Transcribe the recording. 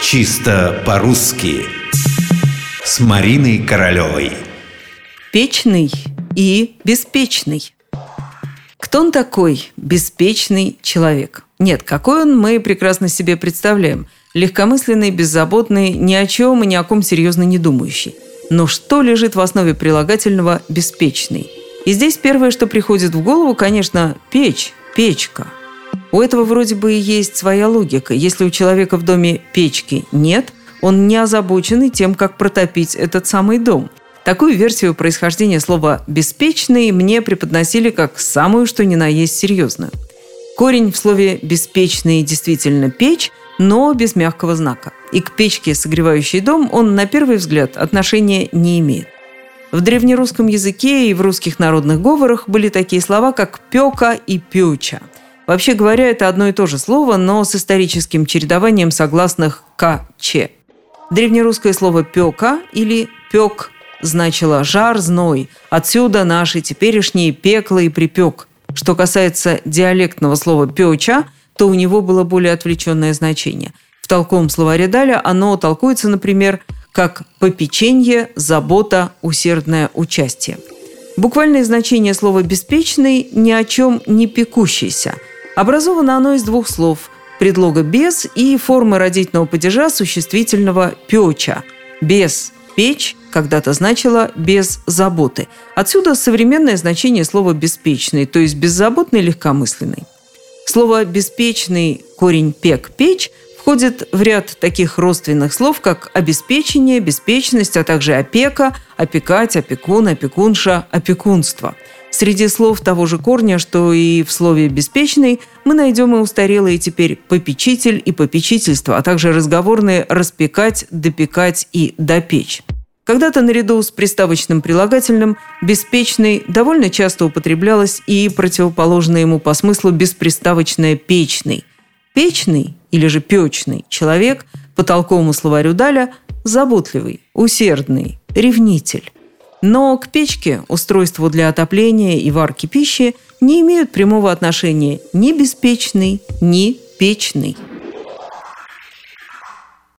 Чисто по-русски С Мариной Королевой Печный и беспечный Кто он такой, беспечный человек? Нет, какой он, мы прекрасно себе представляем. Легкомысленный, беззаботный, ни о чем и ни о ком серьезно не думающий. Но что лежит в основе прилагательного «беспечный»? И здесь первое, что приходит в голову, конечно, печь, печка – у этого вроде бы и есть своя логика. Если у человека в доме печки нет, он не озабоченный тем, как протопить этот самый дом. Такую версию происхождения слова «беспечный» мне преподносили как самую что ни на есть серьезную. Корень в слове «беспечный» действительно «печь», но без мягкого знака. И к печке, согревающей дом, он на первый взгляд отношения не имеет. В древнерусском языке и в русских народных говорах были такие слова, как «пека» и «пюча». Вообще говоря, это одно и то же слово, но с историческим чередованием согласных «к», «че». Древнерусское слово «пека» или «пек» значило «жар, зной». Отсюда наши теперешние «пекло» и «припек». Что касается диалектного слова «печа», то у него было более отвлеченное значение. В толковом словаре Даля оно толкуется, например, как «попеченье», «забота», «усердное участие». Буквальное значение слова «беспечный» – ни о чем не пекущийся – Образовано оно из двух слов – предлога «без» и формы родительного падежа существительного «печа». «Без» – «печь» когда-то значило «без заботы». Отсюда современное значение слова «беспечный», то есть беззаботный, легкомысленный. Слово «беспечный» корень «пек» – «печь» входит в ряд таких родственных слов, как обеспечение, беспечность, а также опека, опекать, опекун, опекунша, опекунство – Среди слов того же корня, что и в слове «беспечный», мы найдем и устарелые теперь «попечитель» и «попечительство», а также разговорные «распекать», «допекать» и «допечь». Когда-то наряду с приставочным прилагательным «беспечный» довольно часто употреблялось и противоположное ему по смыслу бесприставочное «печный». Печный или же печный человек по толковому словарю Даля – заботливый, усердный, ревнитель. Но к печке, устройству для отопления и варки пищи, не имеют прямого отношения ни беспечный, ни печный.